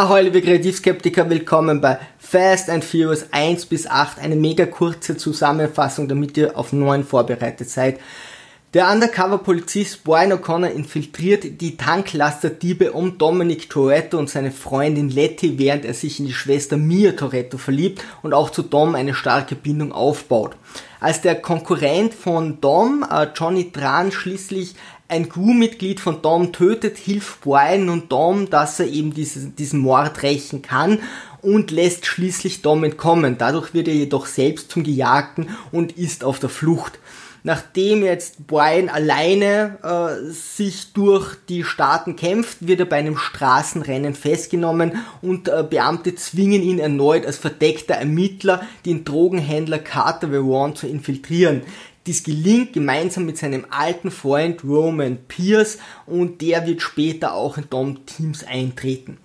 Ahoi, liebe Kreativskeptiker, willkommen bei Fast and Furious 1 bis 8. Eine mega kurze Zusammenfassung, damit ihr auf 9 vorbereitet seid. Der Undercover-Polizist Brian O'Connor infiltriert die Tanklaster-Diebe um Dominic Toretto und seine Freundin Letty, während er sich in die Schwester Mia Toretto verliebt und auch zu Dom eine starke Bindung aufbaut. Als der Konkurrent von Dom, äh, Johnny Tran, schließlich ein Crewmitglied von Dom tötet, hilft Brian und Dom, dass er eben diese, diesen Mord rächen kann und lässt schließlich Dom entkommen. Dadurch wird er jedoch selbst zum Gejagten und ist auf der Flucht. Nachdem jetzt Brian alleine äh, sich durch die Staaten kämpft, wird er bei einem Straßenrennen festgenommen und äh, Beamte zwingen ihn erneut als verdeckter Ermittler den Drogenhändler Carter Veron zu infiltrieren. Dies gelingt gemeinsam mit seinem alten Freund Roman Pierce und der wird später auch in Dom Teams eintreten.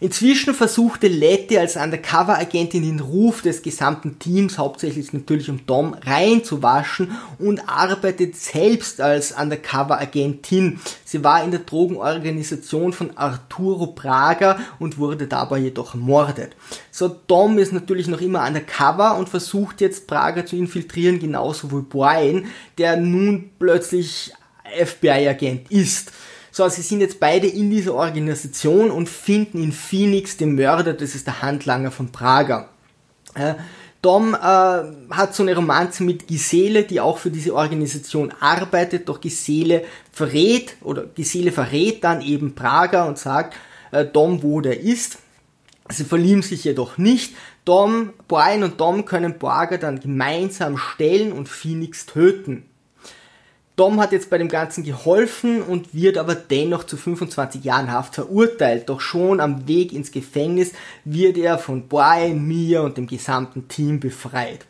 Inzwischen versuchte Letty als Undercover-Agentin den Ruf des gesamten Teams, hauptsächlich natürlich um Dom, reinzuwaschen und arbeitet selbst als Undercover-Agentin. Sie war in der Drogenorganisation von Arturo Praga und wurde dabei jedoch ermordet. So, Dom ist natürlich noch immer undercover und versucht jetzt Praga zu infiltrieren, genauso wie Brian, der nun plötzlich FBI-Agent ist. So, sie sind jetzt beide in dieser Organisation und finden in Phoenix den Mörder, das ist der Handlanger von Prager. Äh, Dom äh, hat so eine Romanze mit Gisele, die auch für diese Organisation arbeitet, doch Gisele verrät oder Gisele verrät dann eben Prager und sagt äh, Dom, wo der ist. Sie verlieben sich jedoch nicht. Dom, Brian und Dom können Prager dann gemeinsam stellen und Phoenix töten. Dom hat jetzt bei dem Ganzen geholfen und wird aber dennoch zu 25 Jahren Haft verurteilt. Doch schon am Weg ins Gefängnis wird er von Brian, Mia und dem gesamten Team befreit.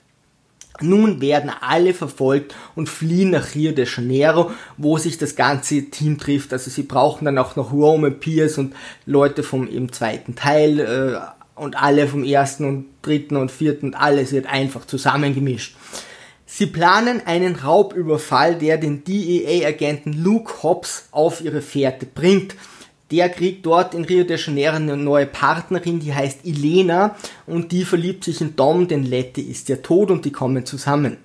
Nun werden alle verfolgt und fliehen nach Rio de Janeiro, wo sich das ganze Team trifft. Also sie brauchen dann auch noch Roman Pierce und Leute vom eben zweiten Teil äh, und alle vom ersten und dritten und vierten und alles wird einfach zusammengemischt. Sie planen einen Raubüberfall, der den DEA-Agenten Luke Hobbs auf ihre Fährte bringt. Der kriegt dort in Rio de Janeiro eine neue Partnerin, die heißt Elena und die verliebt sich in Dom, denn Letty ist ja tot und die kommen zusammen.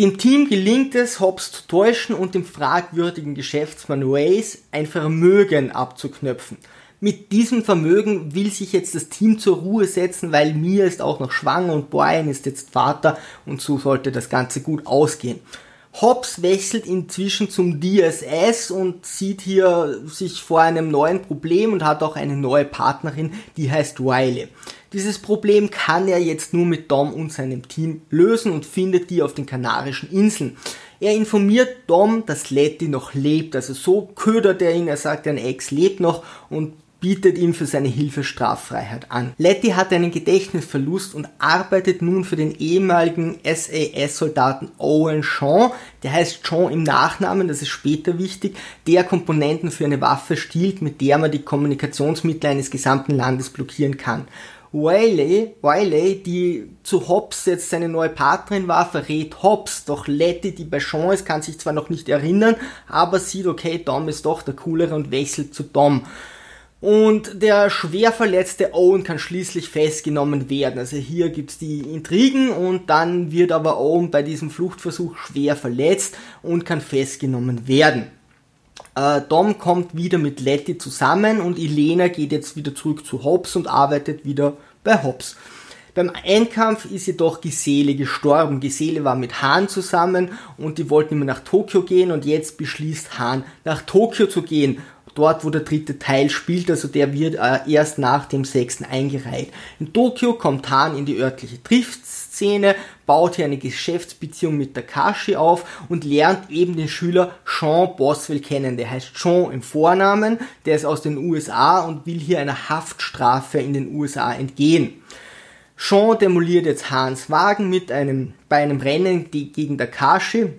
Dem Team gelingt es, Hobbs zu täuschen und dem fragwürdigen Geschäftsmann Waze ein Vermögen abzuknöpfen mit diesem Vermögen will sich jetzt das Team zur Ruhe setzen, weil Mia ist auch noch schwanger und Brian ist jetzt Vater und so sollte das Ganze gut ausgehen. Hobbs wechselt inzwischen zum DSS und sieht hier sich vor einem neuen Problem und hat auch eine neue Partnerin, die heißt Riley. Dieses Problem kann er jetzt nur mit Dom und seinem Team lösen und findet die auf den Kanarischen Inseln. Er informiert Dom, dass Letty noch lebt, also so ködert er ihn, er sagt, ein Ex lebt noch und bietet ihm für seine Hilfe Straffreiheit an. Letty hat einen Gedächtnisverlust und arbeitet nun für den ehemaligen SAS-Soldaten Owen Shaw, der heißt Shaw im Nachnamen, das ist später wichtig, der Komponenten für eine Waffe stiehlt, mit der man die Kommunikationsmittel eines gesamten Landes blockieren kann. Wiley, Wiley, die zu Hobbs jetzt seine neue Partnerin war, verrät Hobbs, doch Letty, die bei Sean ist, kann sich zwar noch nicht erinnern, aber sieht, okay, Dom ist doch der coolere und wechselt zu Dom. Und der schwer verletzte Owen kann schließlich festgenommen werden. Also hier gibt's die Intrigen und dann wird aber Owen bei diesem Fluchtversuch schwer verletzt und kann festgenommen werden. Äh, Dom kommt wieder mit Letty zusammen und Elena geht jetzt wieder zurück zu Hobbs und arbeitet wieder bei Hobbs. Beim Endkampf ist jedoch Gisele gestorben. Gisele war mit Hahn zusammen und die wollten immer nach Tokio gehen und jetzt beschließt Hahn nach Tokio zu gehen dort, wo der dritte Teil spielt, also der wird äh, erst nach dem sechsten eingereiht. In Tokio kommt Han in die örtliche Triftszene, baut hier eine Geschäftsbeziehung mit Takashi auf und lernt eben den Schüler Sean Boswell kennen. Der heißt Sean im Vornamen, der ist aus den USA und will hier einer Haftstrafe in den USA entgehen. Sean demoliert jetzt Hans Wagen mit einem, bei einem Rennen gegen Takashi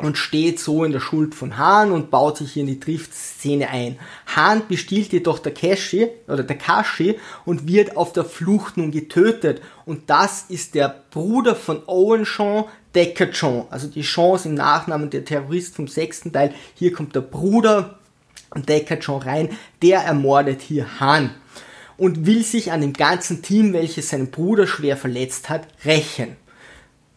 und steht so in der Schuld von Hahn und baut sich hier in die Triftszene ein. Hahn bestiehlt jedoch Takeshi oder Takashi und wird auf der Flucht nun getötet. Und das ist der Bruder von Owen Shaw, Decker Shaw. Also die Chance im Nachnamen der Terrorist vom sechsten Teil. Hier kommt der Bruder Decker Shaw rein. Der ermordet hier Hahn. und will sich an dem ganzen Team, welches seinen Bruder schwer verletzt hat, rächen.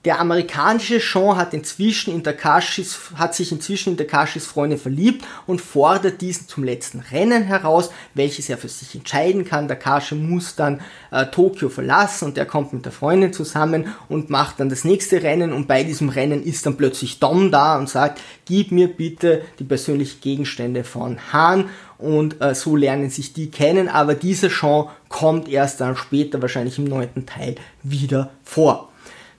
Der amerikanische Sean hat inzwischen in Takashis, hat sich inzwischen in Takashis Freundin verliebt und fordert diesen zum letzten Rennen heraus, welches er für sich entscheiden kann. Takashi muss dann äh, Tokio verlassen und er kommt mit der Freundin zusammen und macht dann das nächste Rennen und bei diesem Rennen ist dann plötzlich Dom da und sagt, gib mir bitte die persönlichen Gegenstände von Han und äh, so lernen sich die kennen, aber dieser Sean kommt erst dann später, wahrscheinlich im neunten Teil, wieder vor.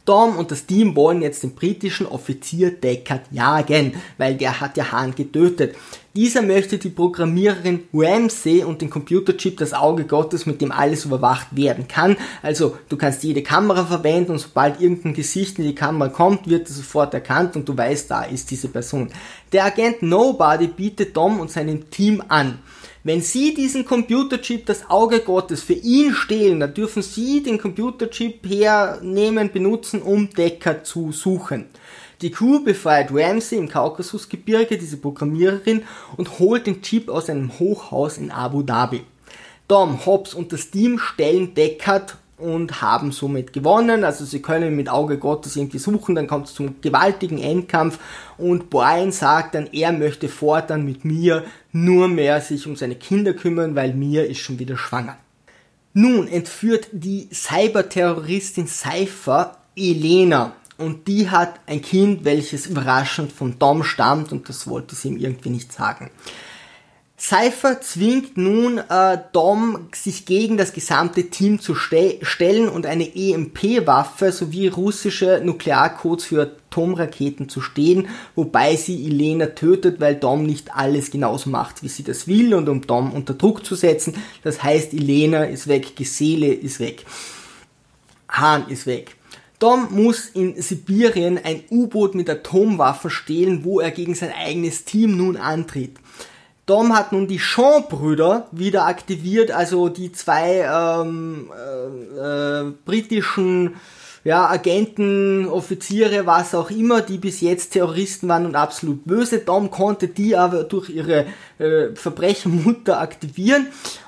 Dom und das Team wollen jetzt den britischen Offizier Deckard jagen, weil der hat ja Hahn getötet. Dieser möchte die Programmiererin Ramsey und den Computerchip das Auge Gottes, mit dem alles überwacht werden kann. Also du kannst jede Kamera verwenden und sobald irgendein Gesicht in die Kamera kommt, wird es sofort erkannt und du weißt, da ist diese Person. Der Agent Nobody bietet Dom und seinem Team an. Wenn Sie diesen Computerchip, das Auge Gottes, für ihn stehlen, dann dürfen Sie den Computerchip hernehmen, benutzen, um Decker zu suchen. Die Crew befreit Ramsey im Kaukasusgebirge, diese Programmiererin, und holt den Chip aus einem Hochhaus in Abu Dhabi. Dom, Hobbs und das Team stellen Deckard und haben somit gewonnen. Also sie können mit Auge Gottes irgendwie suchen, dann kommt es zum gewaltigen Endkampf und Brian sagt dann, er möchte fortan mit mir nur mehr sich um seine Kinder kümmern, weil Mia ist schon wieder schwanger. Nun entführt die Cyberterroristin Cypher Elena und die hat ein Kind, welches überraschend von Dom stammt und das wollte sie ihm irgendwie nicht sagen. Cypher zwingt nun äh, Dom, sich gegen das gesamte Team zu ste stellen und eine EMP-Waffe sowie russische Nuklearcodes für Atomraketen zu stehen, wobei sie Elena tötet, weil Dom nicht alles genauso macht, wie sie das will und um Dom unter Druck zu setzen. Das heißt, Elena ist weg, Gesele ist weg, Hahn ist weg. Dom muss in Sibirien ein U-Boot mit Atomwaffen stehlen, wo er gegen sein eigenes Team nun antritt. Dom hat nun die Shaw-Brüder wieder aktiviert, also die zwei ähm, äh, äh, britischen ja, Agenten, Offiziere, was auch immer, die bis jetzt Terroristen waren und absolut böse. Dom konnte die aber durch ihre äh, Verbrechermutter aktivieren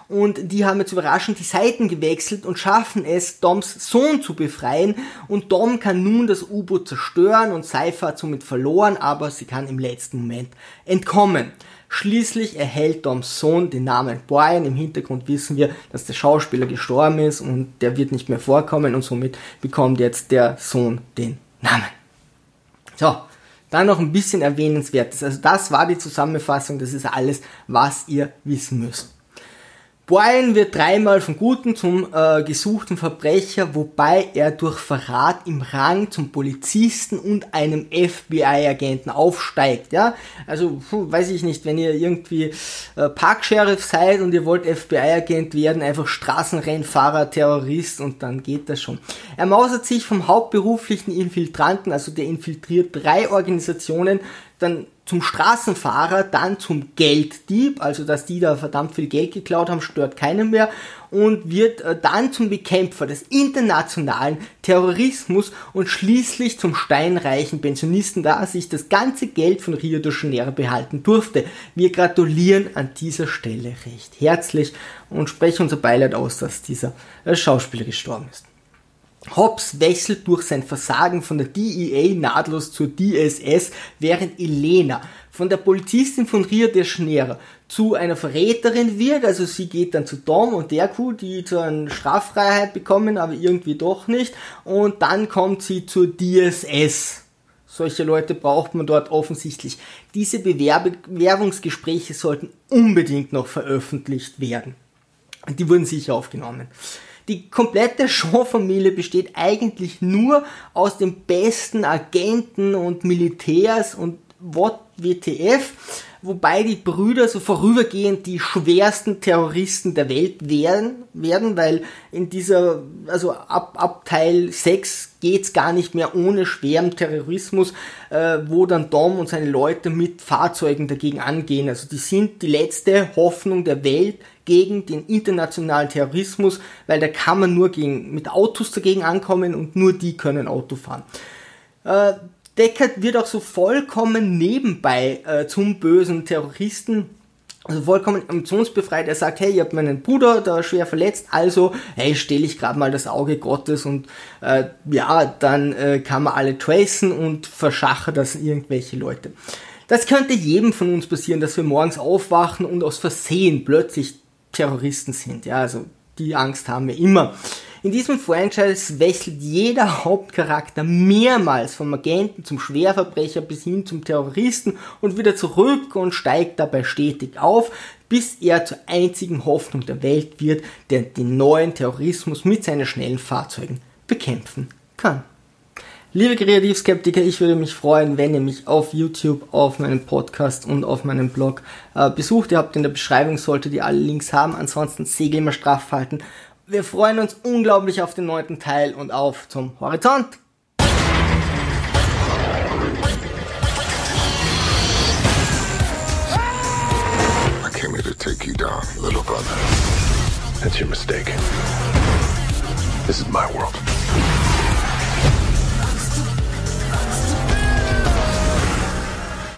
und die haben jetzt überraschend die Seiten gewechselt und schaffen es, Doms Sohn zu befreien und Dom kann nun das U-Boot zerstören und Cypher hat somit verloren, aber sie kann im letzten Moment entkommen. Schließlich erhält Doms Sohn den Namen Brian. Im Hintergrund wissen wir, dass der Schauspieler gestorben ist und der wird nicht mehr vorkommen und somit bekommt jetzt der Sohn den Namen. So, dann noch ein bisschen erwähnenswertes. Also das war die Zusammenfassung, das ist alles, was ihr wissen müsst. Brian wird dreimal vom Guten zum äh, gesuchten Verbrecher, wobei er durch Verrat im Rang zum Polizisten und einem FBI-Agenten aufsteigt. Ja, also puh, weiß ich nicht, wenn ihr irgendwie äh, Parksheriff seid und ihr wollt FBI-Agent werden, einfach Straßenrennfahrer, Terrorist und dann geht das schon. Er mausert sich vom hauptberuflichen Infiltranten, also der infiltriert drei Organisationen, dann zum Straßenfahrer, dann zum Gelddieb, also dass die da verdammt viel Geld geklaut haben, stört keinen mehr und wird äh, dann zum Bekämpfer des internationalen Terrorismus und schließlich zum steinreichen Pensionisten, da er sich das ganze Geld von Rio de Janeiro behalten durfte. Wir gratulieren an dieser Stelle recht herzlich und sprechen unser Beileid aus, dass dieser äh, Schauspieler gestorben ist. Hobbs wechselt durch sein Versagen von der DEA nahtlos zur DSS, während Elena von der Polizistin von Rio de Janeiro zu einer Verräterin wird, also sie geht dann zu Dom und der Kuh, die zu einer Straffreiheit bekommen, aber irgendwie doch nicht, und dann kommt sie zur DSS. Solche Leute braucht man dort offensichtlich. Diese Bewerbungsgespräche sollten unbedingt noch veröffentlicht werden. Die wurden sicher aufgenommen. Die komplette Shaw-Familie besteht eigentlich nur aus den besten Agenten und Militärs und what WTF, wobei die Brüder so vorübergehend die schwersten Terroristen der Welt werden, werden weil in dieser, also ab, ab Teil 6 geht's gar nicht mehr ohne schweren Terrorismus, äh, wo dann Dom und seine Leute mit Fahrzeugen dagegen angehen. Also die sind die letzte Hoffnung der Welt gegen den internationalen Terrorismus, weil da kann man nur gegen, mit Autos dagegen ankommen und nur die können Auto fahren. Äh, Deckard wird auch so vollkommen nebenbei äh, zum bösen Terroristen also vollkommen emotionsbefreit. Er sagt, hey, ich habe meinen Bruder da schwer verletzt, also, hey, stelle ich gerade mal das Auge Gottes und äh, ja, dann äh, kann man alle tracen und verschache das irgendwelche Leute. Das könnte jedem von uns passieren, dass wir morgens aufwachen und aus Versehen plötzlich Terroristen sind. Ja, also die Angst haben wir immer. In diesem Franchise wechselt jeder Hauptcharakter mehrmals vom Agenten zum Schwerverbrecher bis hin zum Terroristen und wieder zurück und steigt dabei stetig auf, bis er zur einzigen Hoffnung der Welt wird, der den neuen Terrorismus mit seinen schnellen Fahrzeugen bekämpfen kann. Liebe Kreativskeptiker, ich würde mich freuen, wenn ihr mich auf YouTube, auf meinem Podcast und auf meinem Blog äh, besucht. Ihr habt in der Beschreibung, solltet ihr alle Links haben. Ansonsten Segel immer straff halten wir freuen uns unglaublich auf den neunten Teil und auf zum Horizont. I came here to take you down, little brother. That's your mistake. This is my world.